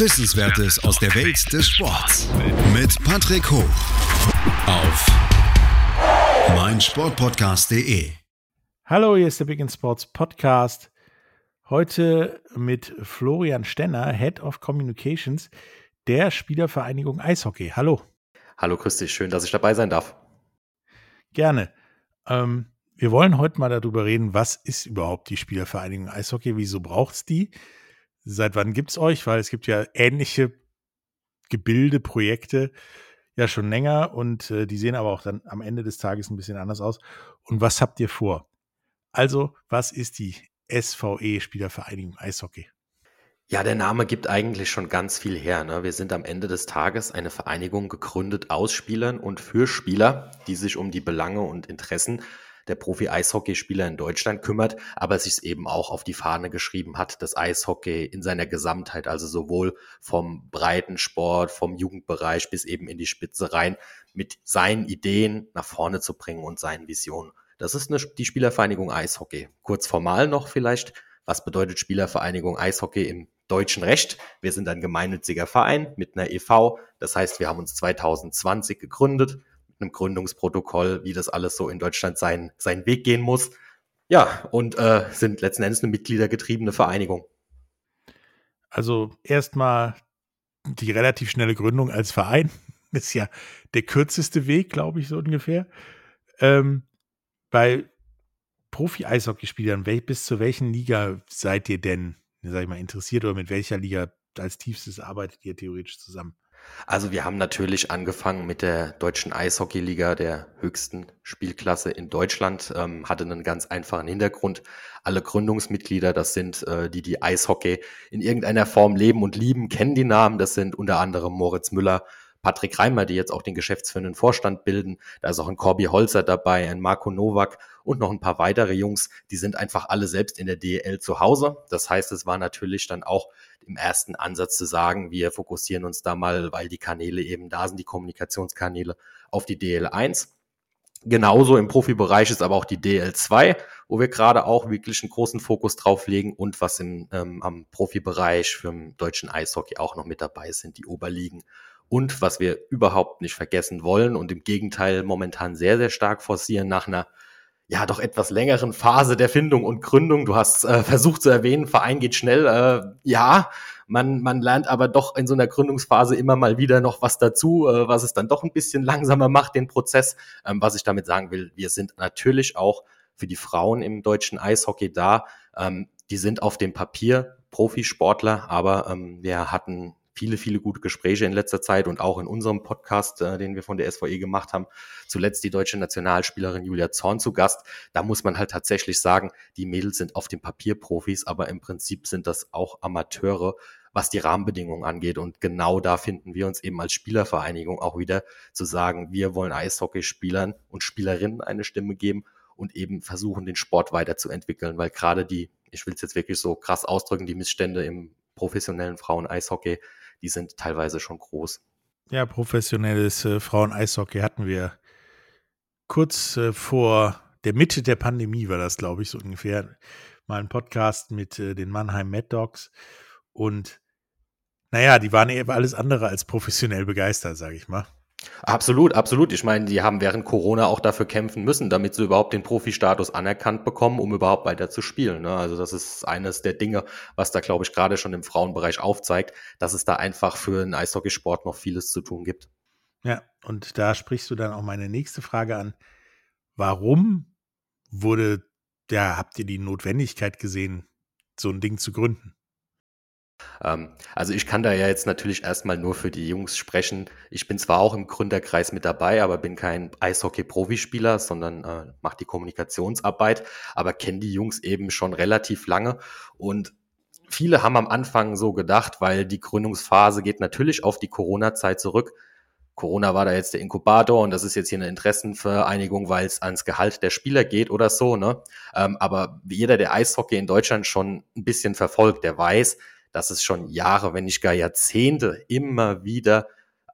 Wissenswertes aus der Welt des Sports. Mit Patrick Hoch. Auf meinsportpodcast.de. Hallo, hier ist der Big End Sports Podcast. Heute mit Florian Stenner, Head of Communications der Spielervereinigung Eishockey. Hallo. Hallo, grüß dich. Schön, dass ich dabei sein darf. Gerne. Ähm, wir wollen heute mal darüber reden, was ist überhaupt die Spielervereinigung Eishockey? Wieso braucht es die? Seit wann gibt es euch? Weil es gibt ja ähnliche Gebilde, Projekte ja schon länger und äh, die sehen aber auch dann am Ende des Tages ein bisschen anders aus. Und was habt ihr vor? Also, was ist die SVE, Spielervereinigung Eishockey? Ja, der Name gibt eigentlich schon ganz viel her. Ne? Wir sind am Ende des Tages eine Vereinigung gegründet aus Spielern und für Spieler, die sich um die Belange und Interessen der Profi-Eishockeyspieler in Deutschland kümmert, aber sich eben auch auf die Fahne geschrieben hat, das Eishockey in seiner Gesamtheit, also sowohl vom Breitensport, vom Jugendbereich bis eben in die Spitze rein, mit seinen Ideen nach vorne zu bringen und seinen Visionen. Das ist eine, die Spielervereinigung Eishockey. Kurz formal noch vielleicht. Was bedeutet Spielervereinigung Eishockey im deutschen Recht? Wir sind ein gemeinnütziger Verein mit einer EV. Das heißt, wir haben uns 2020 gegründet einem Gründungsprotokoll, wie das alles so in Deutschland seinen, seinen Weg gehen muss. Ja, und äh, sind letzten Endes eine mitgliedergetriebene Vereinigung. Also erstmal die relativ schnelle Gründung als Verein ist ja der kürzeste Weg, glaube ich, so ungefähr. Ähm, bei Profi-Eishockeyspielern, bis zu welchen Liga seid ihr denn, sag ich mal, interessiert oder mit welcher Liga als tiefstes arbeitet ihr theoretisch zusammen? Also wir haben natürlich angefangen mit der deutschen Eishockeyliga, der höchsten Spielklasse in Deutschland, ähm, hatte einen ganz einfachen Hintergrund. Alle Gründungsmitglieder, das sind äh, die, die Eishockey in irgendeiner Form leben und lieben, kennen die Namen. Das sind unter anderem Moritz Müller, Patrick Reimer, die jetzt auch den geschäftsführenden Vorstand bilden. Da ist auch ein Corby Holzer dabei, ein Marco Nowak und noch ein paar weitere Jungs. Die sind einfach alle selbst in der DL zu Hause. Das heißt, es war natürlich dann auch im ersten Ansatz zu sagen, wir fokussieren uns da mal, weil die Kanäle eben da sind, die Kommunikationskanäle auf die DL1. Genauso im Profibereich ist aber auch die DL2, wo wir gerade auch wirklich einen großen Fokus drauf legen und was im, ähm, am Profibereich für den deutschen Eishockey auch noch mit dabei sind, die Oberligen und was wir überhaupt nicht vergessen wollen und im Gegenteil momentan sehr, sehr stark forcieren nach einer ja doch etwas längeren Phase der Findung und Gründung. Du hast äh, versucht zu erwähnen, Verein geht schnell. Äh, ja, man, man lernt aber doch in so einer Gründungsphase immer mal wieder noch was dazu, äh, was es dann doch ein bisschen langsamer macht, den Prozess. Ähm, was ich damit sagen will, wir sind natürlich auch für die Frauen im deutschen Eishockey da. Ähm, die sind auf dem Papier Profisportler, aber ähm, wir hatten viele, viele gute Gespräche in letzter Zeit und auch in unserem Podcast, äh, den wir von der SVE gemacht haben. Zuletzt die deutsche Nationalspielerin Julia Zorn zu Gast. Da muss man halt tatsächlich sagen, die Mädels sind auf dem Papier Profis, aber im Prinzip sind das auch Amateure, was die Rahmenbedingungen angeht. Und genau da finden wir uns eben als Spielervereinigung auch wieder zu sagen, wir wollen Eishockeyspielern und Spielerinnen eine Stimme geben und eben versuchen, den Sport weiterzuentwickeln, weil gerade die, ich will es jetzt wirklich so krass ausdrücken, die Missstände im professionellen Frauen-Eishockey die sind teilweise schon groß. Ja, professionelles äh, Frauen-Eishockey hatten wir kurz äh, vor der Mitte der Pandemie, war das, glaube ich, so ungefähr, mal ein Podcast mit äh, den Mannheim Mad Dogs. Und naja, die waren eben alles andere als professionell begeistert, sage ich mal. Absolut, absolut. Ich meine, die haben während Corona auch dafür kämpfen müssen, damit sie überhaupt den Profi-Status anerkannt bekommen, um überhaupt weiter zu spielen. Ne? Also das ist eines der Dinge, was da, glaube ich, gerade schon im Frauenbereich aufzeigt, dass es da einfach für den Eishockeysport noch vieles zu tun gibt. Ja, und da sprichst du dann auch meine nächste Frage an. Warum wurde, ja, habt ihr die Notwendigkeit gesehen, so ein Ding zu gründen? Ähm, also ich kann da ja jetzt natürlich erstmal nur für die Jungs sprechen. Ich bin zwar auch im Gründerkreis mit dabei, aber bin kein Eishockey-Profispieler, sondern äh, mache die Kommunikationsarbeit, aber kenne die Jungs eben schon relativ lange und viele haben am Anfang so gedacht, weil die Gründungsphase geht natürlich auf die Corona-Zeit zurück. Corona war da jetzt der Inkubator und das ist jetzt hier eine Interessenvereinigung, weil es ans Gehalt der Spieler geht oder so. Ne? Ähm, aber jeder, der Eishockey in Deutschland schon ein bisschen verfolgt, der weiß, dass es schon Jahre, wenn nicht gar Jahrzehnte immer wieder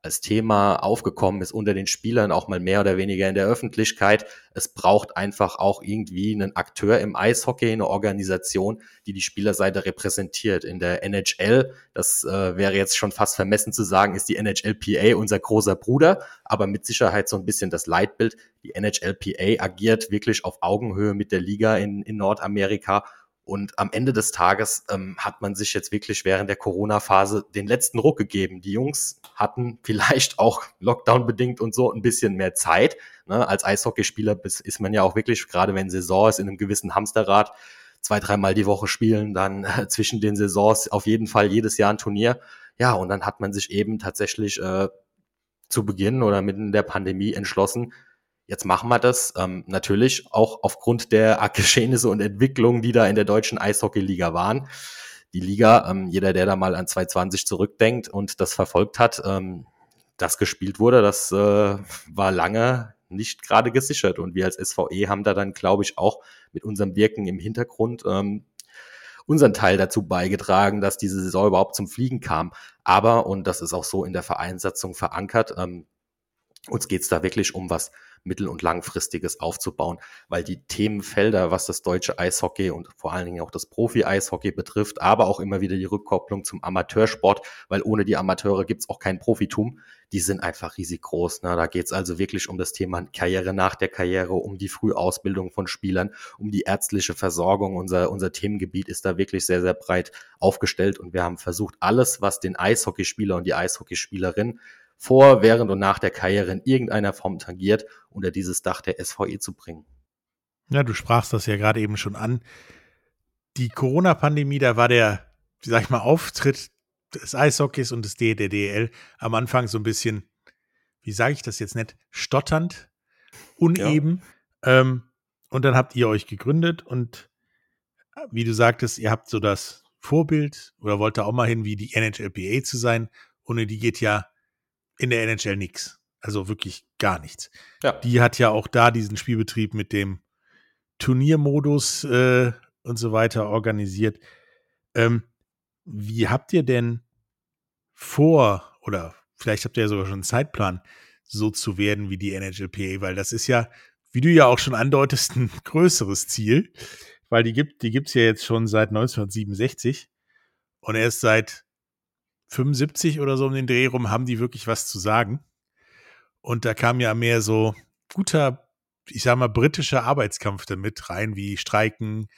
als Thema aufgekommen ist unter den Spielern, auch mal mehr oder weniger in der Öffentlichkeit. Es braucht einfach auch irgendwie einen Akteur im Eishockey, eine Organisation, die die Spielerseite repräsentiert. In der NHL, das äh, wäre jetzt schon fast vermessen zu sagen, ist die NHLPA unser großer Bruder, aber mit Sicherheit so ein bisschen das Leitbild. Die NHLPA agiert wirklich auf Augenhöhe mit der Liga in, in Nordamerika und am Ende des Tages ähm, hat man sich jetzt wirklich während der Corona-Phase den letzten Ruck gegeben. Die Jungs hatten vielleicht auch Lockdown-bedingt und so ein bisschen mehr Zeit. Ne? Als Eishockeyspieler ist man ja auch wirklich, gerade wenn Saison ist, in einem gewissen Hamsterrad, zwei, dreimal die Woche spielen, dann äh, zwischen den Saisons auf jeden Fall jedes Jahr ein Turnier. Ja, und dann hat man sich eben tatsächlich äh, zu Beginn oder mitten in der Pandemie entschlossen, Jetzt machen wir das ähm, natürlich auch aufgrund der Geschehnisse und Entwicklungen, die da in der deutschen Eishockey-Liga waren. Die Liga, ähm, jeder, der da mal an 2020 zurückdenkt und das verfolgt hat, ähm, das gespielt wurde, das äh, war lange nicht gerade gesichert. Und wir als SVE haben da dann, glaube ich, auch mit unserem Wirken im Hintergrund ähm, unseren Teil dazu beigetragen, dass diese Saison überhaupt zum Fliegen kam. Aber, und das ist auch so in der Vereinssatzung verankert, ähm, uns geht's da wirklich um was mittel- und langfristiges aufzubauen, weil die Themenfelder, was das deutsche Eishockey und vor allen Dingen auch das Profi-Eishockey betrifft, aber auch immer wieder die Rückkopplung zum Amateursport, weil ohne die Amateure gibt's auch kein Profitum, die sind einfach riesig groß. Ne? Da geht's also wirklich um das Thema Karriere nach der Karriere, um die Frühausbildung von Spielern, um die ärztliche Versorgung. Unser, unser Themengebiet ist da wirklich sehr, sehr breit aufgestellt und wir haben versucht, alles, was den Eishockeyspieler und die Eishockeyspielerin vor, während und nach der Karriere in irgendeiner Form tangiert, unter dieses Dach der SVE zu bringen. Ja, du sprachst das ja gerade eben schon an. Die Corona-Pandemie, da war der, wie sag ich mal, Auftritt des Eishockeys und des DDL am Anfang so ein bisschen, wie sage ich das jetzt nicht, stotternd, uneben. Ja. Ähm, und dann habt ihr euch gegründet und wie du sagtest, ihr habt so das Vorbild oder wollt da auch mal hin, wie die NHLPA zu sein. Ohne die geht ja in der NHL nichts. Also wirklich gar nichts. Ja. Die hat ja auch da diesen Spielbetrieb mit dem Turniermodus äh, und so weiter organisiert. Ähm, wie habt ihr denn vor, oder vielleicht habt ihr ja sogar schon einen Zeitplan, so zu werden wie die NHLPA, weil das ist ja, wie du ja auch schon andeutest, ein größeres Ziel, weil die gibt, die gibt's ja jetzt schon seit 1967 und erst seit 75 oder so um den Dreh rum haben die wirklich was zu sagen. Und da kam ja mehr so guter, ich sag mal, britischer Arbeitskampf damit rein, wie Streiken,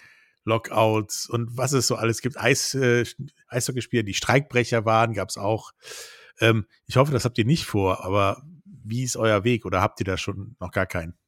Lockouts und was es so alles gibt. Eis, äh, Eishockeyspieler, die Streikbrecher waren, gab es auch. Ähm, ich hoffe, das habt ihr nicht vor, aber wie ist euer Weg oder habt ihr da schon noch gar keinen?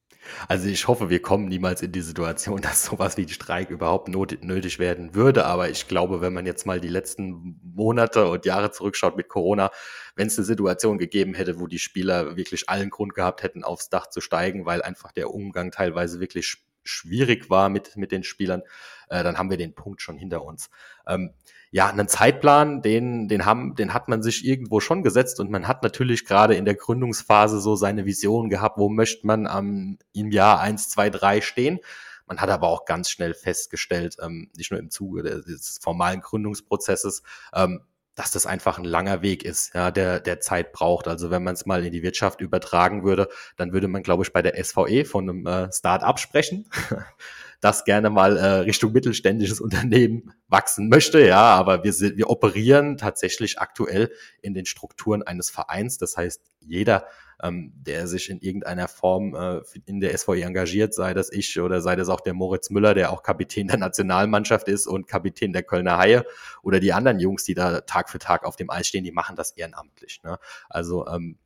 Also ich hoffe, wir kommen niemals in die Situation, dass sowas wie Streik überhaupt nötig werden würde. Aber ich glaube, wenn man jetzt mal die letzten Monate und Jahre zurückschaut mit Corona, wenn es eine Situation gegeben hätte, wo die Spieler wirklich allen Grund gehabt hätten, aufs Dach zu steigen, weil einfach der Umgang teilweise wirklich schwierig war mit, mit den Spielern, äh, dann haben wir den Punkt schon hinter uns. Ähm, ja, einen Zeitplan, den, den haben, den hat man sich irgendwo schon gesetzt und man hat natürlich gerade in der Gründungsphase so seine Vision gehabt, wo möchte man am, im Jahr eins, zwei, drei stehen. Man hat aber auch ganz schnell festgestellt, ähm, nicht nur im Zuge des formalen Gründungsprozesses, ähm, dass das einfach ein langer Weg ist, ja, der, der Zeit braucht. Also wenn man es mal in die Wirtschaft übertragen würde, dann würde man, glaube ich, bei der SVE von einem äh, Start-up sprechen. das gerne mal äh, Richtung mittelständisches Unternehmen wachsen möchte. Ja, aber wir sind, wir operieren tatsächlich aktuell in den Strukturen eines Vereins. Das heißt, jeder, ähm, der sich in irgendeiner Form äh, in der SVE engagiert, sei das ich oder sei das auch der Moritz Müller, der auch Kapitän der Nationalmannschaft ist und Kapitän der Kölner Haie oder die anderen Jungs, die da Tag für Tag auf dem Eis stehen, die machen das ehrenamtlich. Ne? Also ähm,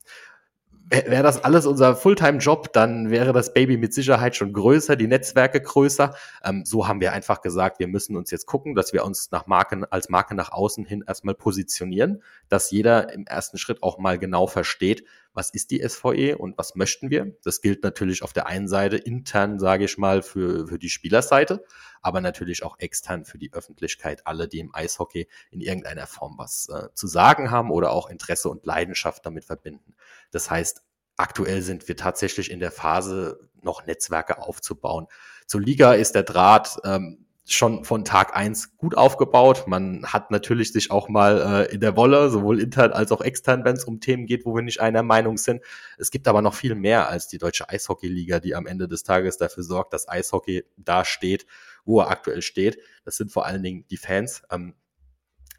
wäre das alles unser Fulltime-Job, dann wäre das Baby mit Sicherheit schon größer, die Netzwerke größer. Ähm, so haben wir einfach gesagt, wir müssen uns jetzt gucken, dass wir uns nach Marken, als Marke nach außen hin erstmal positionieren, dass jeder im ersten Schritt auch mal genau versteht, was ist die SVE und was möchten wir. Das gilt natürlich auf der einen Seite intern, sage ich mal, für, für die Spielerseite, aber natürlich auch extern für die Öffentlichkeit, alle, die im Eishockey in irgendeiner Form was äh, zu sagen haben oder auch Interesse und Leidenschaft damit verbinden. Das heißt, aktuell sind wir tatsächlich in der Phase, noch Netzwerke aufzubauen. Zur Liga ist der Draht ähm, schon von Tag eins gut aufgebaut. Man hat natürlich sich auch mal äh, in der Wolle, sowohl intern als auch extern, wenn es um Themen geht, wo wir nicht einer Meinung sind. Es gibt aber noch viel mehr als die deutsche Eishockeyliga, die am Ende des Tages dafür sorgt, dass Eishockey da steht, wo er aktuell steht. Das sind vor allen Dingen die Fans. Ähm,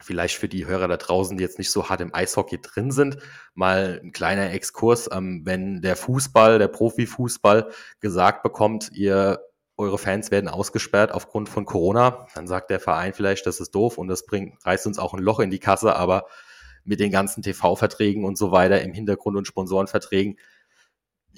vielleicht für die Hörer da draußen, die jetzt nicht so hart im Eishockey drin sind, mal ein kleiner Exkurs. Ähm, wenn der Fußball, der Profifußball gesagt bekommt, ihr eure Fans werden ausgesperrt aufgrund von Corona, dann sagt der Verein vielleicht, das ist doof und das bringt, reißt uns auch ein Loch in die Kasse, aber mit den ganzen TV-Verträgen und so weiter im Hintergrund und Sponsorenverträgen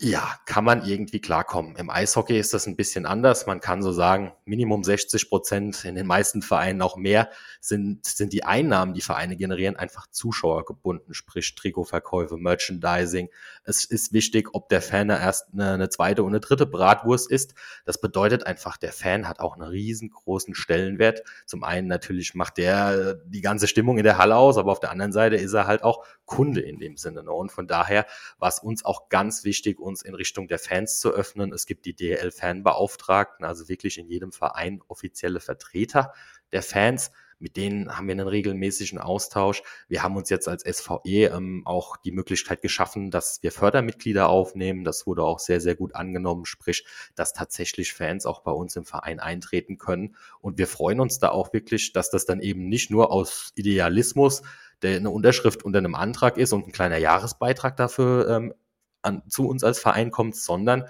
ja, kann man irgendwie klarkommen. Im Eishockey ist das ein bisschen anders. Man kann so sagen, Minimum 60 Prozent, in den meisten Vereinen auch mehr, sind, sind die Einnahmen, die Vereine generieren, einfach zuschauergebunden, sprich Trikotverkäufe, Merchandising. Es ist wichtig, ob der Fan erst eine, eine zweite und eine dritte Bratwurst ist. Das bedeutet einfach, der Fan hat auch einen riesengroßen Stellenwert. Zum einen natürlich macht der die ganze Stimmung in der Halle aus, aber auf der anderen Seite ist er halt auch Kunde in dem Sinne. Und von daher war es uns auch ganz wichtig, uns in Richtung der Fans zu öffnen. Es gibt die DL-Fanbeauftragten, also wirklich in jedem Verein offizielle Vertreter der Fans. Mit denen haben wir einen regelmäßigen Austausch. Wir haben uns jetzt als SVE ähm, auch die Möglichkeit geschaffen, dass wir Fördermitglieder aufnehmen. Das wurde auch sehr, sehr gut angenommen, sprich, dass tatsächlich Fans auch bei uns im Verein eintreten können. Und wir freuen uns da auch wirklich, dass das dann eben nicht nur aus Idealismus der eine Unterschrift unter einem Antrag ist und ein kleiner Jahresbeitrag dafür ähm, an, zu uns als Verein kommt, sondern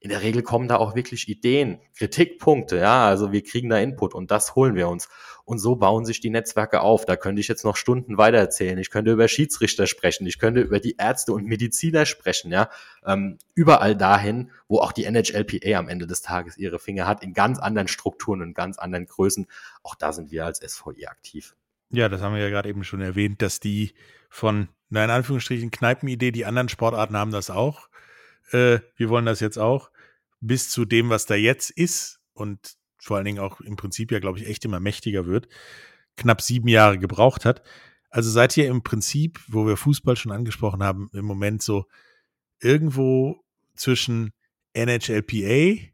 in der Regel kommen da auch wirklich Ideen, Kritikpunkte, ja, also wir kriegen da Input und das holen wir uns. Und so bauen sich die Netzwerke auf. Da könnte ich jetzt noch Stunden weiter erzählen. Ich könnte über Schiedsrichter sprechen. Ich könnte über die Ärzte und Mediziner sprechen, ja. Ähm, überall dahin, wo auch die NHLPA am Ende des Tages ihre Finger hat, in ganz anderen Strukturen und ganz anderen Größen. Auch da sind wir als SVI aktiv. Ja, das haben wir ja gerade eben schon erwähnt, dass die von, na in Anführungsstrichen, Kneipenidee, die anderen Sportarten haben das auch. Äh, wir wollen das jetzt auch. Bis zu dem, was da jetzt ist und vor allen Dingen auch im Prinzip ja, glaube ich, echt immer mächtiger wird, knapp sieben Jahre gebraucht hat. Also seid ihr im Prinzip, wo wir Fußball schon angesprochen haben, im Moment so irgendwo zwischen NHLPA,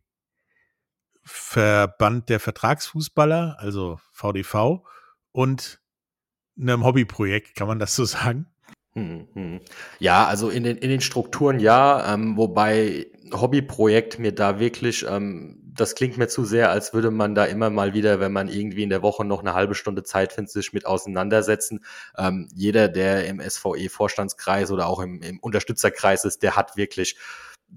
Verband der Vertragsfußballer, also VDV, und einem Hobbyprojekt, kann man das so sagen? Hm, hm. Ja, also in den, in den Strukturen ja, ähm, wobei Hobbyprojekt mir da wirklich, ähm, das klingt mir zu sehr, als würde man da immer mal wieder, wenn man irgendwie in der Woche noch eine halbe Stunde Zeit findet, sich mit auseinandersetzen. Ähm, jeder, der im SVE-Vorstandskreis oder auch im, im Unterstützerkreis ist, der hat wirklich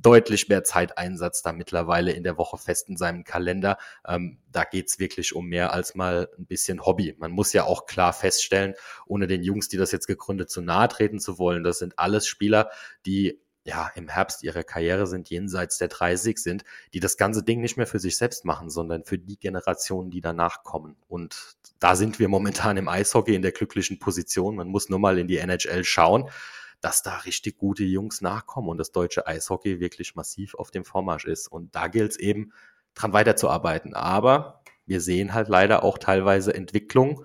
deutlich mehr Zeiteinsatz da mittlerweile in der Woche fest in seinem Kalender. Ähm, da geht's wirklich um mehr als mal ein bisschen Hobby. Man muss ja auch klar feststellen, ohne den Jungs, die das jetzt gegründet, zu nahe treten zu wollen, das sind alles Spieler, die ja, im Herbst ihrer Karriere sind, jenseits der 30 sind, die das ganze Ding nicht mehr für sich selbst machen, sondern für die Generationen, die danach kommen. Und da sind wir momentan im Eishockey in der glücklichen Position. Man muss nur mal in die NHL schauen dass da richtig gute Jungs nachkommen und das deutsche Eishockey wirklich massiv auf dem Vormarsch ist. Und da gilt es eben, dran weiterzuarbeiten. Aber wir sehen halt leider auch teilweise Entwicklungen,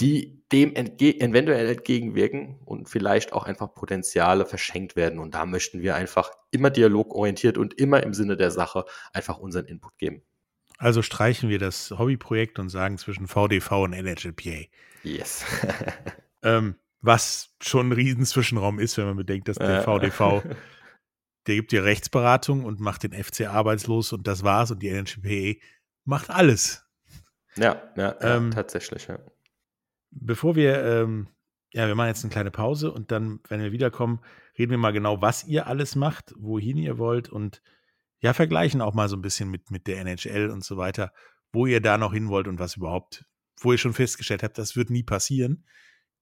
die dem entge eventuell entgegenwirken und vielleicht auch einfach Potenziale verschenkt werden. Und da möchten wir einfach immer dialogorientiert und immer im Sinne der Sache einfach unseren Input geben. Also streichen wir das Hobbyprojekt und sagen zwischen VDV und NHLPA. Yes. ähm, was schon ein riesen Zwischenraum ist, wenn man bedenkt, dass der VDV, der gibt dir Rechtsberatung und macht den FC arbeitslos und das war's und die NHPA macht alles. Ja, ja, ja ähm, tatsächlich, ja. Bevor wir, ähm, ja, wir machen jetzt eine kleine Pause und dann, wenn wir wiederkommen, reden wir mal genau, was ihr alles macht, wohin ihr wollt und ja, vergleichen auch mal so ein bisschen mit, mit der NHL und so weiter, wo ihr da noch hin wollt und was überhaupt, wo ihr schon festgestellt habt, das wird nie passieren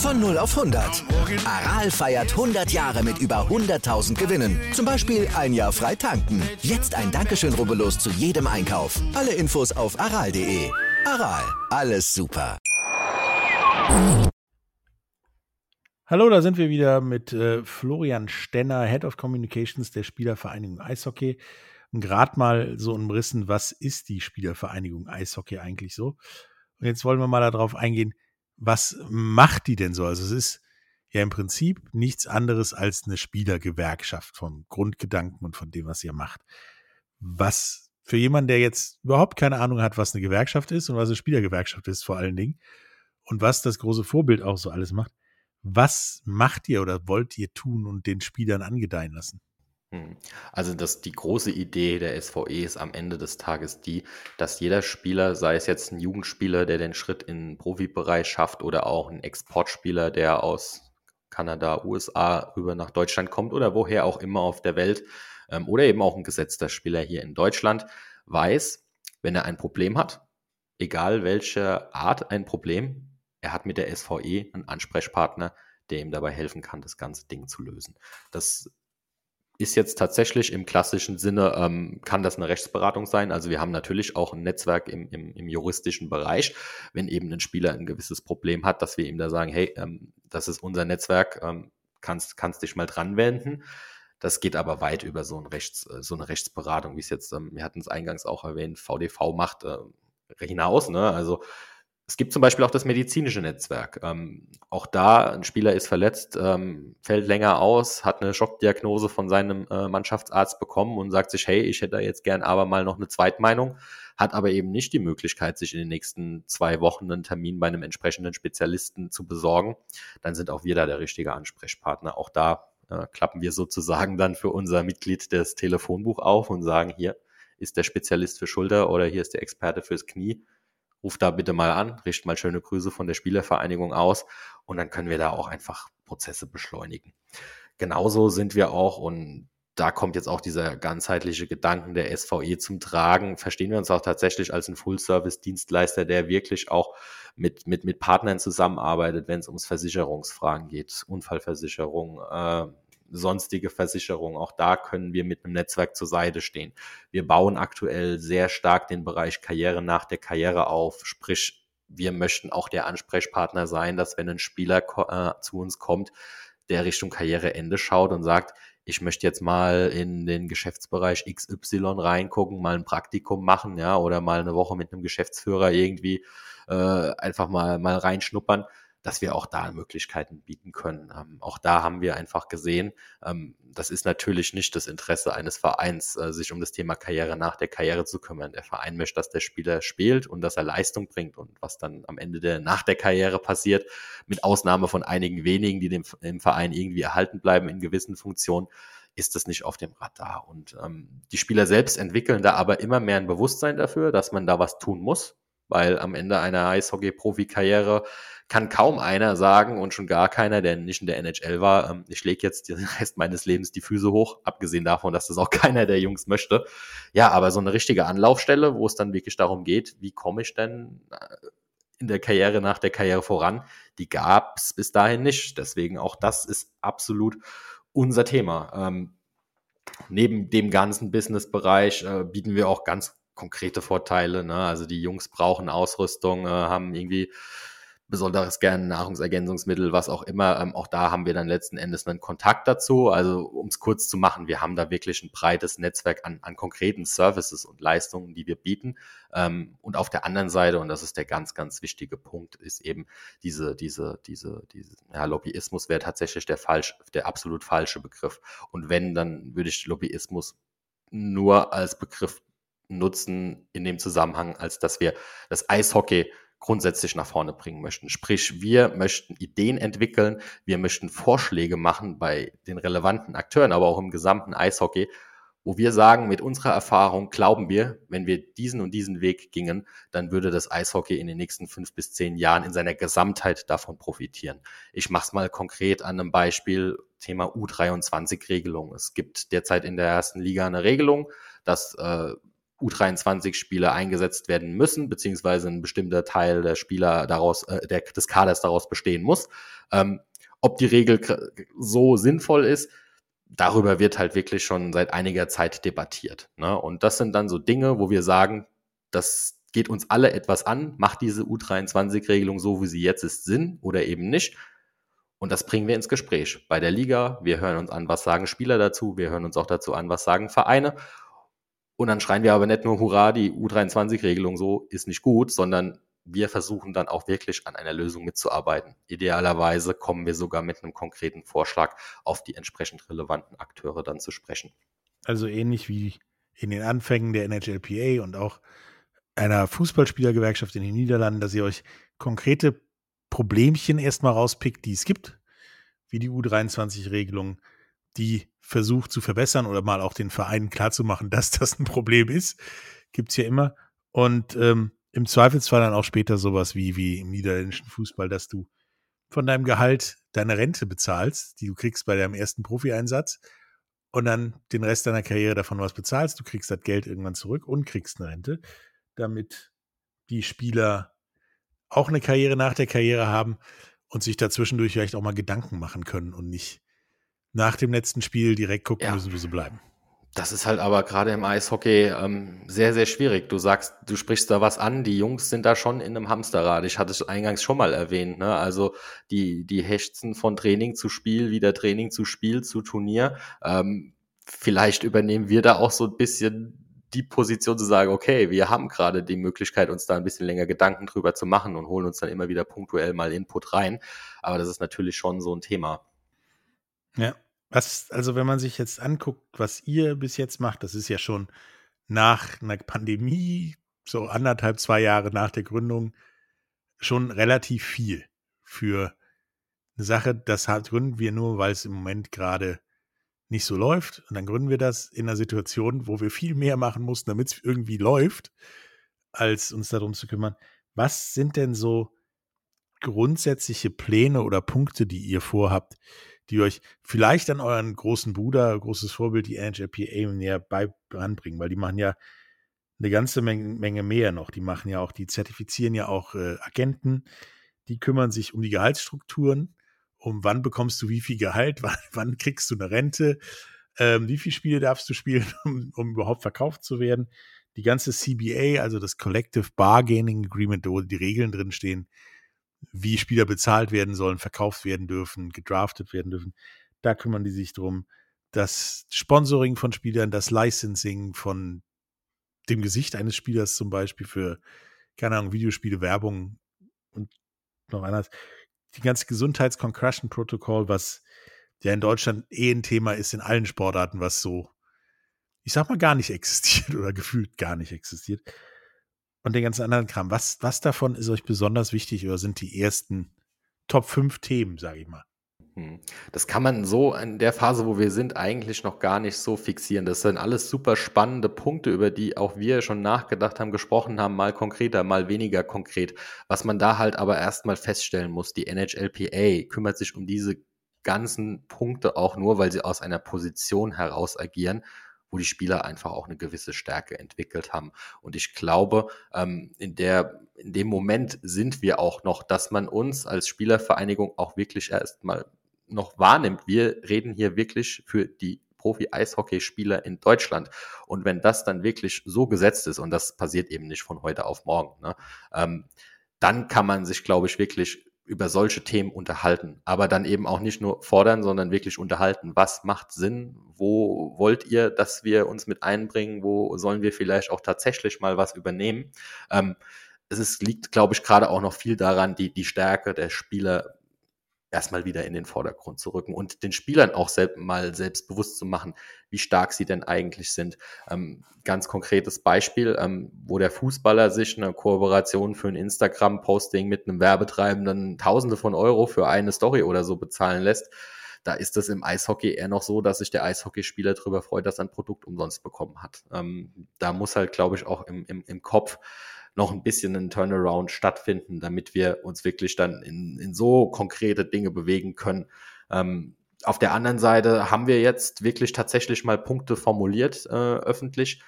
Von 0 auf 100. Aral feiert 100 Jahre mit über 100.000 Gewinnen. Zum Beispiel ein Jahr frei tanken. Jetzt ein Dankeschön, rubbellos zu jedem Einkauf. Alle Infos auf aral.de. Aral, alles super. Hallo, da sind wir wieder mit äh, Florian Stenner, Head of Communications der Spielervereinigung Eishockey. Und gerade mal so umrissen, was ist die Spielervereinigung Eishockey eigentlich so? Und jetzt wollen wir mal darauf eingehen, was macht die denn so? Also es ist ja im Prinzip nichts anderes als eine Spielergewerkschaft vom Grundgedanken und von dem, was ihr macht. Was für jemanden, der jetzt überhaupt keine Ahnung hat, was eine Gewerkschaft ist und was eine Spielergewerkschaft ist vor allen Dingen und was das große Vorbild auch so alles macht, was macht ihr oder wollt ihr tun und den Spielern angedeihen lassen? Hm. Also das, die große Idee der SVE ist am Ende des Tages die, dass jeder Spieler, sei es jetzt ein Jugendspieler, der den Schritt in den Profibereich schafft oder auch ein Exportspieler, der aus Kanada, USA rüber nach Deutschland kommt oder woher auch immer auf der Welt ähm, oder eben auch ein gesetzter Spieler hier in Deutschland, weiß, wenn er ein Problem hat, egal welche Art ein Problem, er hat mit der SVE einen Ansprechpartner, der ihm dabei helfen kann, das ganze Ding zu lösen. Das ist jetzt tatsächlich im klassischen Sinne, ähm, kann das eine Rechtsberatung sein. Also wir haben natürlich auch ein Netzwerk im, im, im juristischen Bereich, wenn eben ein Spieler ein gewisses Problem hat, dass wir ihm da sagen, hey, ähm, das ist unser Netzwerk, ähm, kannst, kannst dich mal dran wenden. Das geht aber weit über so, ein Rechts, äh, so eine Rechtsberatung, wie es jetzt, ähm, wir hatten es eingangs auch erwähnt, VDV macht, äh, hinaus. Ne? Also es gibt zum Beispiel auch das medizinische Netzwerk. Ähm, auch da, ein Spieler ist verletzt, ähm, fällt länger aus, hat eine Schockdiagnose von seinem äh, Mannschaftsarzt bekommen und sagt sich, hey, ich hätte jetzt gern aber mal noch eine Zweitmeinung, hat aber eben nicht die Möglichkeit, sich in den nächsten zwei Wochen einen Termin bei einem entsprechenden Spezialisten zu besorgen. Dann sind auch wir da der richtige Ansprechpartner. Auch da äh, klappen wir sozusagen dann für unser Mitglied das Telefonbuch auf und sagen, hier ist der Spezialist für Schulter oder hier ist der Experte fürs Knie ruf da bitte mal an, richte mal schöne Grüße von der Spielervereinigung aus und dann können wir da auch einfach Prozesse beschleunigen. Genauso sind wir auch und da kommt jetzt auch dieser ganzheitliche Gedanken der SVE zum Tragen. Verstehen wir uns auch tatsächlich als ein Full-Service-Dienstleister, der wirklich auch mit, mit, mit Partnern zusammenarbeitet, wenn es ums Versicherungsfragen geht, Unfallversicherung, äh, sonstige Versicherungen. Auch da können wir mit einem Netzwerk zur Seite stehen. Wir bauen aktuell sehr stark den Bereich Karriere nach der Karriere auf, sprich, wir möchten auch der Ansprechpartner sein, dass wenn ein Spieler äh, zu uns kommt, der Richtung Karriereende schaut und sagt, ich möchte jetzt mal in den Geschäftsbereich XY reingucken, mal ein Praktikum machen, ja, oder mal eine Woche mit einem Geschäftsführer irgendwie äh, einfach mal, mal reinschnuppern dass wir auch da Möglichkeiten bieten können. Ähm, auch da haben wir einfach gesehen, ähm, das ist natürlich nicht das Interesse eines Vereins, äh, sich um das Thema Karriere nach der Karriere zu kümmern. Der Verein möchte, dass der Spieler spielt und dass er Leistung bringt und was dann am Ende der, nach der Karriere passiert, mit Ausnahme von einigen wenigen, die dem, dem Verein irgendwie erhalten bleiben in gewissen Funktionen, ist das nicht auf dem Radar. Und ähm, die Spieler selbst entwickeln da aber immer mehr ein Bewusstsein dafür, dass man da was tun muss, weil am Ende einer Eishockey-Profi-Karriere kann kaum einer sagen und schon gar keiner, der nicht in der NHL war, ähm, ich lege jetzt den Rest meines Lebens die Füße hoch, abgesehen davon, dass das auch keiner der Jungs möchte. Ja, aber so eine richtige Anlaufstelle, wo es dann wirklich darum geht, wie komme ich denn äh, in der Karriere nach der Karriere voran, die gab es bis dahin nicht. Deswegen auch das ist absolut unser Thema. Ähm, neben dem ganzen Business-Bereich äh, bieten wir auch ganz konkrete Vorteile. Ne? Also die Jungs brauchen Ausrüstung, äh, haben irgendwie besonderes gerne Nahrungsergänzungsmittel, was auch immer. Ähm, auch da haben wir dann letzten Endes einen Kontakt dazu. Also um es kurz zu machen, wir haben da wirklich ein breites Netzwerk an, an konkreten Services und Leistungen, die wir bieten. Ähm, und auf der anderen Seite, und das ist der ganz, ganz wichtige Punkt, ist eben diese, diese, diese, diese, ja, Lobbyismus wäre tatsächlich der falsch, der absolut falsche Begriff. Und wenn, dann würde ich Lobbyismus nur als Begriff nutzen in dem Zusammenhang, als dass wir das Eishockey grundsätzlich nach vorne bringen möchten. Sprich, wir möchten Ideen entwickeln, wir möchten Vorschläge machen bei den relevanten Akteuren, aber auch im gesamten Eishockey, wo wir sagen, mit unserer Erfahrung glauben wir, wenn wir diesen und diesen Weg gingen, dann würde das Eishockey in den nächsten fünf bis zehn Jahren in seiner Gesamtheit davon profitieren. Ich mache es mal konkret an einem Beispiel, Thema U23-Regelung. Es gibt derzeit in der ersten Liga eine Regelung, dass äh, U23-Spieler eingesetzt werden müssen, beziehungsweise ein bestimmter Teil der Spieler daraus, äh, der, des Kaders daraus bestehen muss. Ähm, ob die Regel so sinnvoll ist, darüber wird halt wirklich schon seit einiger Zeit debattiert. Ne? Und das sind dann so Dinge, wo wir sagen, das geht uns alle etwas an, macht diese U23-Regelung so, wie sie jetzt ist, Sinn oder eben nicht. Und das bringen wir ins Gespräch bei der Liga. Wir hören uns an, was sagen Spieler dazu. Wir hören uns auch dazu an, was sagen Vereine. Und dann schreien wir aber nicht nur, hurra, die U23-Regelung so ist nicht gut, sondern wir versuchen dann auch wirklich an einer Lösung mitzuarbeiten. Idealerweise kommen wir sogar mit einem konkreten Vorschlag auf die entsprechend relevanten Akteure dann zu sprechen. Also ähnlich wie in den Anfängen der NHLPA und auch einer Fußballspielergewerkschaft in den Niederlanden, dass ihr euch konkrete Problemchen erstmal rauspickt, die es gibt, wie die U23-Regelung, die versucht zu verbessern oder mal auch den Vereinen klarzumachen, dass das ein Problem ist. Gibt es ja immer. Und ähm, im Zweifelsfall dann auch später sowas wie, wie im niederländischen Fußball, dass du von deinem Gehalt deine Rente bezahlst, die du kriegst bei deinem ersten Profi-Einsatz und dann den Rest deiner Karriere davon was bezahlst. Du kriegst das Geld irgendwann zurück und kriegst eine Rente, damit die Spieler auch eine Karriere nach der Karriere haben und sich dazwischendurch vielleicht auch mal Gedanken machen können und nicht nach dem letzten Spiel direkt gucken ja. müssen, wo sie bleiben. Das ist halt aber gerade im Eishockey ähm, sehr, sehr schwierig. Du sagst, du sprichst da was an, die Jungs sind da schon in einem Hamsterrad. Ich hatte es eingangs schon mal erwähnt. Ne? Also die, die hechzen von Training zu Spiel, wieder Training zu Spiel, zu Turnier. Ähm, vielleicht übernehmen wir da auch so ein bisschen die Position zu sagen, okay, wir haben gerade die Möglichkeit, uns da ein bisschen länger Gedanken drüber zu machen und holen uns dann immer wieder punktuell mal Input rein. Aber das ist natürlich schon so ein Thema. Ja, was, also wenn man sich jetzt anguckt, was ihr bis jetzt macht, das ist ja schon nach einer Pandemie, so anderthalb, zwei Jahre nach der Gründung, schon relativ viel für eine Sache. Das gründen wir nur, weil es im Moment gerade nicht so läuft. Und dann gründen wir das in einer Situation, wo wir viel mehr machen mussten, damit es irgendwie läuft, als uns darum zu kümmern. Was sind denn so grundsätzliche Pläne oder Punkte, die ihr vorhabt, die euch vielleicht an euren großen Bruder, großes Vorbild, die NHLPA näher bei ranbringen, weil die machen ja eine ganze Menge, Menge mehr noch. Die machen ja auch, die zertifizieren ja auch äh, Agenten, die kümmern sich um die Gehaltsstrukturen, um wann bekommst du wie viel Gehalt, wann, wann kriegst du eine Rente, ähm, wie viele Spiele darfst du spielen, um, um überhaupt verkauft zu werden. Die ganze CBA, also das Collective Bargaining Agreement, wo die Regeln drin stehen, wie Spieler bezahlt werden sollen, verkauft werden dürfen, gedraftet werden dürfen. Da kümmern die sich drum. Das Sponsoring von Spielern, das Licensing von dem Gesicht eines Spielers zum Beispiel für, keine Ahnung, Videospiele, Werbung und noch anders. Die ganze Gesundheits-Concussion-Protokoll, was ja in Deutschland eh ein Thema ist in allen Sportarten, was so, ich sag mal, gar nicht existiert oder gefühlt gar nicht existiert und den ganzen anderen Kram. Was, was davon ist euch besonders wichtig oder sind die ersten Top 5 Themen, sage ich mal? Hm. Das kann man so in der Phase, wo wir sind, eigentlich noch gar nicht so fixieren. Das sind alles super spannende Punkte, über die auch wir schon nachgedacht haben, gesprochen haben, mal konkreter, mal weniger konkret. Was man da halt aber erstmal feststellen muss, die NHLPA kümmert sich um diese ganzen Punkte auch nur, weil sie aus einer Position heraus agieren wo die Spieler einfach auch eine gewisse Stärke entwickelt haben. Und ich glaube, ähm, in der, in dem Moment sind wir auch noch, dass man uns als Spielervereinigung auch wirklich erstmal noch wahrnimmt. Wir reden hier wirklich für die Profi-Eishockeyspieler in Deutschland. Und wenn das dann wirklich so gesetzt ist, und das passiert eben nicht von heute auf morgen, ne, ähm, dann kann man sich, glaube ich, wirklich über solche Themen unterhalten, aber dann eben auch nicht nur fordern, sondern wirklich unterhalten. Was macht Sinn? Wo wollt ihr, dass wir uns mit einbringen? Wo sollen wir vielleicht auch tatsächlich mal was übernehmen? Ähm, es ist, liegt, glaube ich, gerade auch noch viel daran, die, die Stärke der Spieler erstmal wieder in den Vordergrund zu rücken und den Spielern auch selbst, mal selbstbewusst zu machen, wie stark sie denn eigentlich sind. Ähm, ganz konkretes Beispiel, ähm, wo der Fußballer sich eine Kooperation für ein Instagram-Posting mit einem Werbetreibenden Tausende von Euro für eine Story oder so bezahlen lässt. Da ist es im Eishockey eher noch so, dass sich der Eishockeyspieler darüber freut, dass er ein Produkt umsonst bekommen hat. Ähm, da muss halt, glaube ich, auch im, im, im Kopf noch ein bisschen ein Turnaround stattfinden, damit wir uns wirklich dann in, in so konkrete Dinge bewegen können. Ähm, auf der anderen Seite haben wir jetzt wirklich tatsächlich mal Punkte formuliert äh, öffentlich,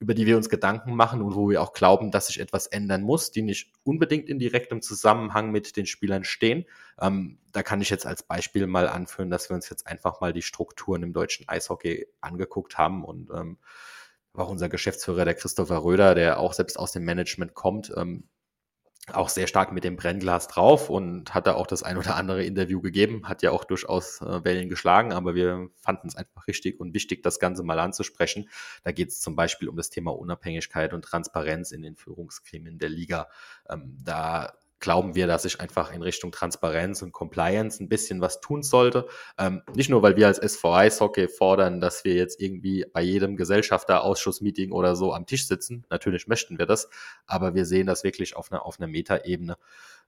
über die wir uns Gedanken machen und wo wir auch glauben, dass sich etwas ändern muss, die nicht unbedingt in direktem Zusammenhang mit den Spielern stehen. Ähm, da kann ich jetzt als Beispiel mal anführen, dass wir uns jetzt einfach mal die Strukturen im deutschen Eishockey angeguckt haben und ähm, auch unser Geschäftsführer, der Christopher Röder, der auch selbst aus dem Management kommt, ähm, auch sehr stark mit dem Brennglas drauf und hat da auch das ein oder andere Interview gegeben, hat ja auch durchaus äh, Wellen geschlagen, aber wir fanden es einfach richtig und wichtig, das Ganze mal anzusprechen. Da geht es zum Beispiel um das Thema Unabhängigkeit und Transparenz in den Führungsgremien der Liga. Ähm, da glauben wir, dass sich einfach in Richtung Transparenz und Compliance ein bisschen was tun sollte. Ähm, nicht nur, weil wir als SVI Hockey fordern, dass wir jetzt irgendwie bei jedem Gesellschafterausschussmeeting oder so am Tisch sitzen. Natürlich möchten wir das, aber wir sehen das wirklich auf einer, auf einer Metaebene.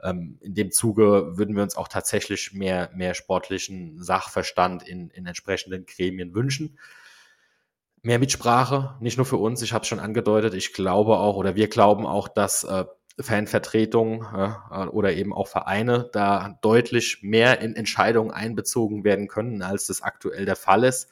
Ähm, in dem Zuge würden wir uns auch tatsächlich mehr, mehr sportlichen Sachverstand in, in entsprechenden Gremien wünschen mehr Mitsprache, nicht nur für uns, ich habe es schon angedeutet, ich glaube auch oder wir glauben auch, dass äh, Fanvertretung äh, oder eben auch Vereine da deutlich mehr in Entscheidungen einbezogen werden können, als das aktuell der Fall ist.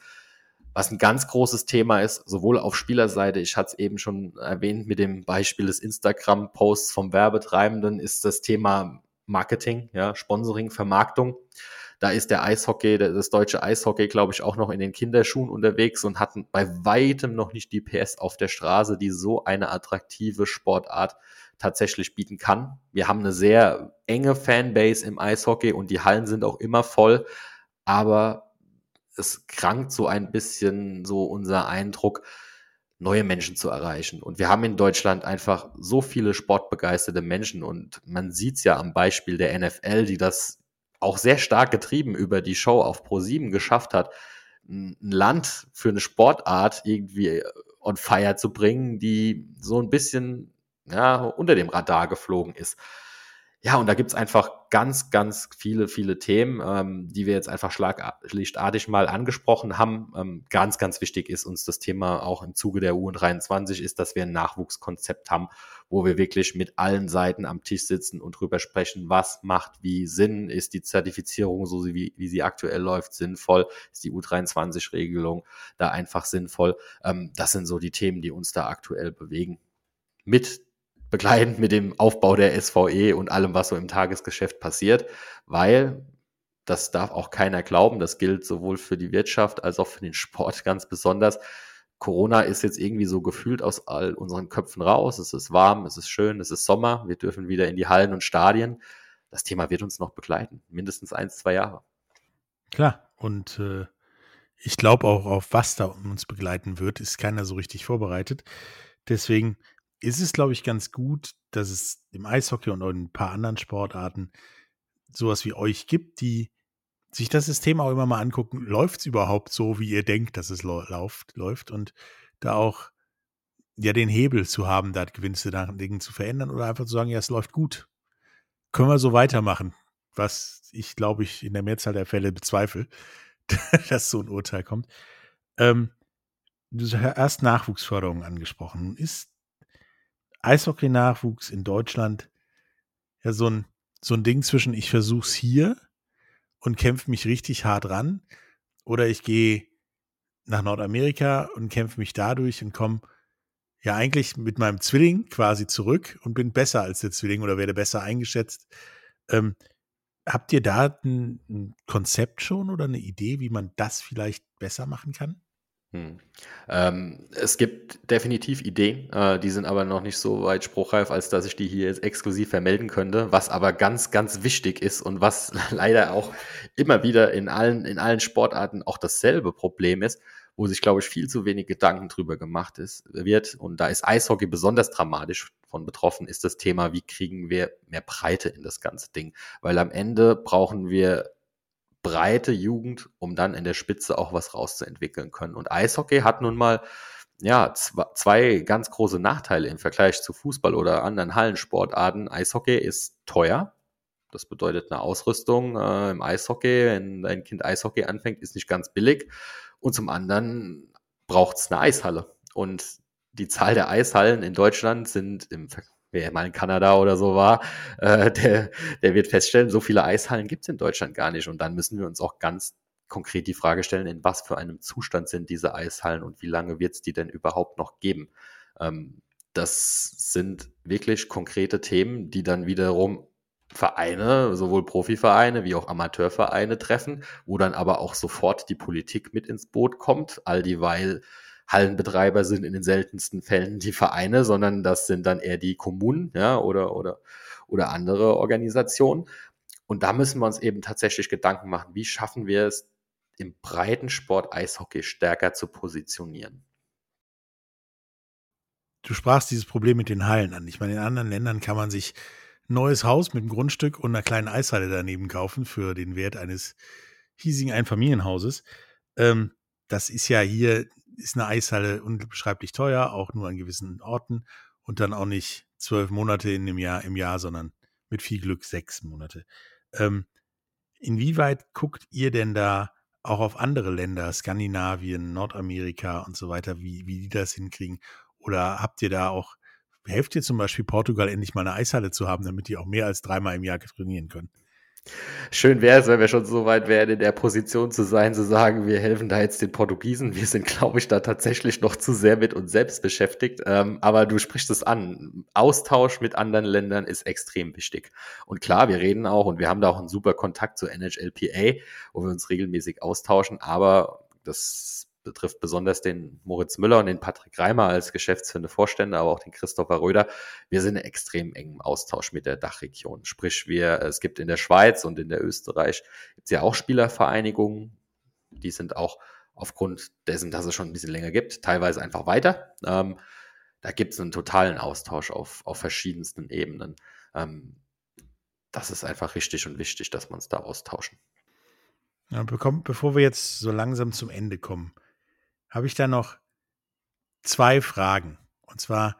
Was ein ganz großes Thema ist, sowohl auf Spielerseite, ich hatte es eben schon erwähnt mit dem Beispiel des Instagram-Posts vom Werbetreibenden, ist das Thema Marketing, ja, Sponsoring, Vermarktung. Da ist der Eishockey, das deutsche Eishockey, glaube ich, auch noch in den Kinderschuhen unterwegs und hat bei weitem noch nicht die PS auf der Straße, die so eine attraktive Sportart tatsächlich bieten kann. Wir haben eine sehr enge Fanbase im Eishockey und die Hallen sind auch immer voll, aber es krankt so ein bisschen so unser Eindruck, neue Menschen zu erreichen. Und wir haben in Deutschland einfach so viele sportbegeisterte Menschen und man sieht es ja am Beispiel der NFL, die das auch sehr stark getrieben über die Show auf Pro7 geschafft hat, ein Land für eine Sportart irgendwie on fire zu bringen, die so ein bisschen ja, unter dem Radar geflogen ist. Ja, und da gibt's einfach ganz, ganz viele, viele Themen, ähm, die wir jetzt einfach schlaglichtartig mal angesprochen haben. Ähm, ganz, ganz wichtig ist uns das Thema auch im Zuge der U23 ist, dass wir ein Nachwuchskonzept haben, wo wir wirklich mit allen Seiten am Tisch sitzen und drüber sprechen, was macht wie Sinn, ist die Zertifizierung, so wie, wie sie aktuell läuft, sinnvoll, ist die U23-Regelung da einfach sinnvoll. Ähm, das sind so die Themen, die uns da aktuell bewegen. Mit begleitend mit dem Aufbau der SVE und allem, was so im Tagesgeschäft passiert, weil das darf auch keiner glauben, das gilt sowohl für die Wirtschaft als auch für den Sport ganz besonders. Corona ist jetzt irgendwie so gefühlt aus all unseren Köpfen raus. Es ist warm, es ist schön, es ist Sommer. Wir dürfen wieder in die Hallen und Stadien. Das Thema wird uns noch begleiten, mindestens eins, zwei Jahre. Klar, und äh, ich glaube auch, auf was da uns begleiten wird, ist keiner so richtig vorbereitet. Deswegen ist es, glaube ich, ganz gut, dass es im Eishockey und in ein paar anderen Sportarten sowas wie euch gibt, die sich das System auch immer mal angucken, läuft es überhaupt so, wie ihr denkt, dass es läuft, läuft und da auch ja den Hebel zu haben, da gewisse Dinge zu verändern oder einfach zu sagen, ja, es läuft gut. Können wir so weitermachen, was ich, glaube ich, in der Mehrzahl der Fälle bezweifle, dass so ein Urteil kommt. Ähm, du hast Nachwuchsförderung angesprochen. Ist Eishockey-Nachwuchs in Deutschland ja so ein, so ein Ding zwischen, ich versuch's hier und kämpfe mich richtig hart ran oder ich gehe nach Nordamerika und kämpfe mich dadurch und komme ja eigentlich mit meinem Zwilling quasi zurück und bin besser als der Zwilling oder werde besser eingeschätzt. Ähm, habt ihr da ein, ein, Konzept schon oder eine Idee, wie man das vielleicht besser machen kann? Hm. Ähm, es gibt definitiv Ideen, äh, die sind aber noch nicht so weit spruchreif, als dass ich die hier jetzt exklusiv vermelden könnte. Was aber ganz, ganz wichtig ist und was leider auch immer wieder in allen, in allen Sportarten auch dasselbe Problem ist, wo sich, glaube ich, viel zu wenig Gedanken drüber gemacht ist, wird. Und da ist Eishockey besonders dramatisch von betroffen, ist das Thema, wie kriegen wir mehr Breite in das ganze Ding. Weil am Ende brauchen wir breite Jugend, um dann in der Spitze auch was rauszuentwickeln können. Und Eishockey hat nun mal ja, zwei ganz große Nachteile im Vergleich zu Fußball oder anderen Hallensportarten. Eishockey ist teuer. Das bedeutet eine Ausrüstung äh, im Eishockey, wenn dein Kind Eishockey anfängt, ist nicht ganz billig. Und zum anderen braucht es eine Eishalle. Und die Zahl der Eishallen in Deutschland sind im wer mal in Kanada oder so war, äh, der, der wird feststellen, so viele Eishallen gibt es in Deutschland gar nicht. Und dann müssen wir uns auch ganz konkret die Frage stellen, in was für einem Zustand sind diese Eishallen und wie lange wird es die denn überhaupt noch geben? Ähm, das sind wirklich konkrete Themen, die dann wiederum Vereine, sowohl Profivereine wie auch Amateurvereine treffen, wo dann aber auch sofort die Politik mit ins Boot kommt, all dieweil Hallenbetreiber sind in den seltensten Fällen die Vereine, sondern das sind dann eher die Kommunen, ja, oder, oder, oder andere Organisationen. Und da müssen wir uns eben tatsächlich Gedanken machen, wie schaffen wir es, im Breitensport Eishockey stärker zu positionieren. Du sprachst dieses Problem mit den Hallen an. Ich meine, in anderen Ländern kann man sich ein neues Haus mit einem Grundstück und einer kleinen Eishalle daneben kaufen für den Wert eines hiesigen Einfamilienhauses. Ähm, das ist ja hier ist eine Eishalle unbeschreiblich teuer, auch nur an gewissen Orten und dann auch nicht zwölf Monate in dem Jahr, im Jahr, sondern mit viel Glück sechs Monate. Ähm, inwieweit guckt ihr denn da auch auf andere Länder, Skandinavien, Nordamerika und so weiter, wie, wie die das hinkriegen? Oder habt ihr da auch, helft ihr zum Beispiel Portugal endlich mal eine Eishalle zu haben, damit die auch mehr als dreimal im Jahr trainieren können? Schön wäre es, wenn wir schon so weit wären, in der Position zu sein, zu sagen, wir helfen da jetzt den Portugiesen. Wir sind, glaube ich, da tatsächlich noch zu sehr mit uns selbst beschäftigt. Ähm, aber du sprichst es an. Austausch mit anderen Ländern ist extrem wichtig. Und klar, wir reden auch und wir haben da auch einen super Kontakt zu NHLPA, wo wir uns regelmäßig austauschen. Aber das betrifft besonders den Moritz Müller und den Patrick Reimer als geschäftsführende Vorstände, aber auch den Christopher Röder. Wir sind in extrem engem Austausch mit der Dachregion. Sprich, wir, es gibt in der Schweiz und in der Österreich gibt's ja auch Spielervereinigungen. Die sind auch aufgrund dessen, dass es schon ein bisschen länger gibt, teilweise einfach weiter. Ähm, da gibt es einen totalen Austausch auf, auf verschiedensten Ebenen. Ähm, das ist einfach richtig und wichtig, dass wir uns da austauschen. Ja, bevor wir jetzt so langsam zum Ende kommen, habe ich da noch zwei Fragen. Und zwar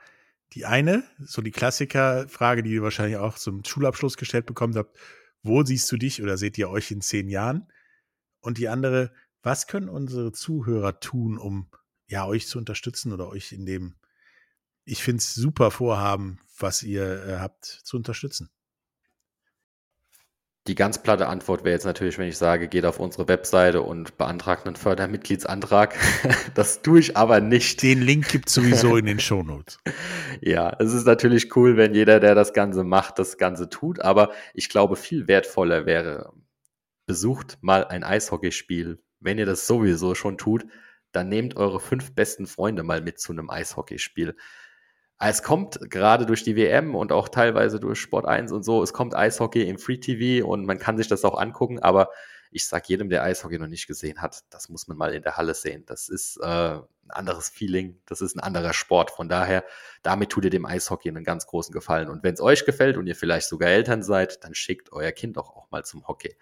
die eine, so die Klassikerfrage, die ihr wahrscheinlich auch zum Schulabschluss gestellt bekommen habt. Wo siehst du dich oder seht ihr euch in zehn Jahren? Und die andere, was können unsere Zuhörer tun, um ja euch zu unterstützen oder euch in dem, ich finde es super Vorhaben, was ihr äh, habt, zu unterstützen? Die ganz platte Antwort wäre jetzt natürlich, wenn ich sage, geht auf unsere Webseite und beantragt einen Fördermitgliedsantrag. das tue ich aber nicht. Den Link gibt es sowieso in den Shownotes. Ja, es ist natürlich cool, wenn jeder, der das Ganze macht, das Ganze tut. Aber ich glaube, viel wertvoller wäre, besucht mal ein Eishockeyspiel. Wenn ihr das sowieso schon tut, dann nehmt eure fünf besten Freunde mal mit zu einem Eishockeyspiel es kommt gerade durch die WM und auch teilweise durch Sport 1 und so, es kommt Eishockey im Free TV und man kann sich das auch angucken, aber ich sag jedem, der Eishockey noch nicht gesehen hat, das muss man mal in der Halle sehen. Das ist äh, ein anderes Feeling, das ist ein anderer Sport. Von daher, damit tut ihr dem Eishockey einen ganz großen Gefallen. Und wenn es euch gefällt und ihr vielleicht sogar Eltern seid, dann schickt euer Kind auch, auch mal zum Hockey.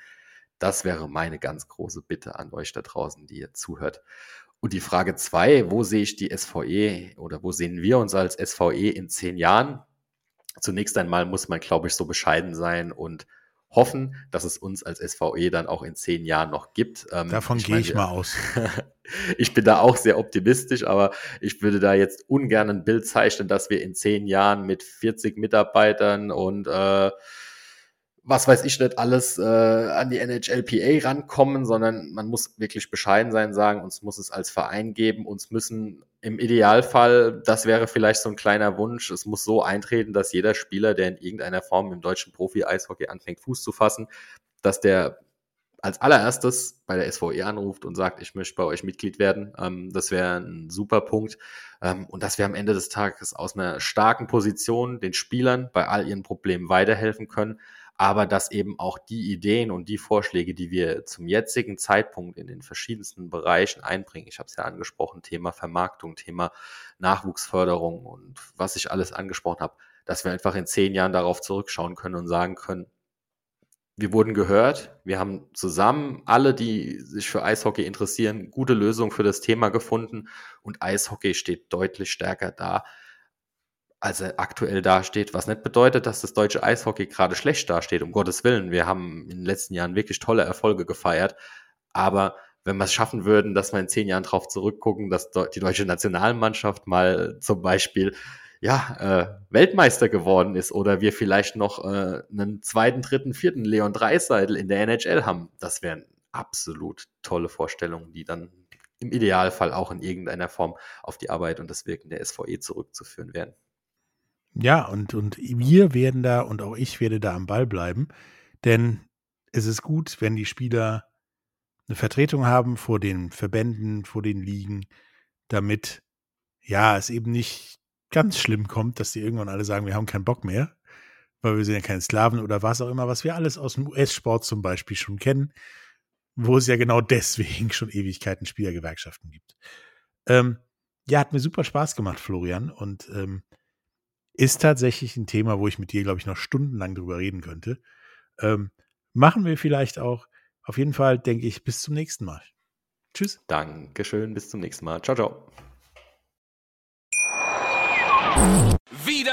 Das wäre meine ganz große Bitte an euch da draußen, die ihr zuhört. Und die Frage zwei, wo sehe ich die SVE oder wo sehen wir uns als SVE in zehn Jahren? Zunächst einmal muss man, glaube ich, so bescheiden sein und hoffen, dass es uns als SVE dann auch in zehn Jahren noch gibt. Ähm, Davon gehe ich mal aus. ich bin da auch sehr optimistisch, aber ich würde da jetzt ungern ein Bild zeichnen, dass wir in zehn Jahren mit 40 Mitarbeitern und äh, was weiß ich nicht alles äh, an die NHLPA rankommen, sondern man muss wirklich bescheiden sein, sagen, uns muss es als Verein geben, uns müssen im Idealfall, das wäre vielleicht so ein kleiner Wunsch, es muss so eintreten, dass jeder Spieler, der in irgendeiner Form im deutschen Profi-Eishockey anfängt, Fuß zu fassen, dass der als allererstes bei der SVE anruft und sagt, ich möchte bei euch Mitglied werden. Ähm, das wäre ein super Punkt. Ähm, und dass wir am Ende des Tages aus einer starken Position den Spielern bei all ihren Problemen weiterhelfen können, aber dass eben auch die Ideen und die Vorschläge, die wir zum jetzigen Zeitpunkt in den verschiedensten Bereichen einbringen, ich habe es ja angesprochen, Thema Vermarktung, Thema Nachwuchsförderung und was ich alles angesprochen habe, dass wir einfach in zehn Jahren darauf zurückschauen können und sagen können, wir wurden gehört, wir haben zusammen alle, die sich für Eishockey interessieren, gute Lösungen für das Thema gefunden und Eishockey steht deutlich stärker da, als er aktuell dasteht, was nicht bedeutet, dass das deutsche Eishockey gerade schlecht dasteht, um Gottes Willen. Wir haben in den letzten Jahren wirklich tolle Erfolge gefeiert, aber wenn wir es schaffen würden, dass wir in zehn Jahren darauf zurückgucken, dass die deutsche Nationalmannschaft mal zum Beispiel ja, äh, Weltmeister geworden ist oder wir vielleicht noch äh, einen zweiten, dritten, vierten Leon Dreiseidel in der NHL haben, das wären absolut tolle Vorstellungen, die dann im Idealfall auch in irgendeiner Form auf die Arbeit und das Wirken der SVE zurückzuführen wären. Ja, und, und wir werden da und auch ich werde da am Ball bleiben, denn es ist gut, wenn die Spieler eine Vertretung haben vor den Verbänden, vor den Ligen, damit ja es eben nicht ganz schlimm kommt, dass die irgendwann alle sagen, wir haben keinen Bock mehr, weil wir sind ja keine Sklaven oder was auch immer, was wir alles aus dem US-Sport zum Beispiel schon kennen, wo es ja genau deswegen schon Ewigkeiten Spielergewerkschaften gibt. Ähm, ja, hat mir super Spaß gemacht, Florian, und ähm, ist tatsächlich ein Thema, wo ich mit dir, glaube ich, noch stundenlang drüber reden könnte. Ähm, machen wir vielleicht auch. Auf jeden Fall denke ich, bis zum nächsten Mal. Tschüss. Dankeschön, bis zum nächsten Mal. Ciao, ciao.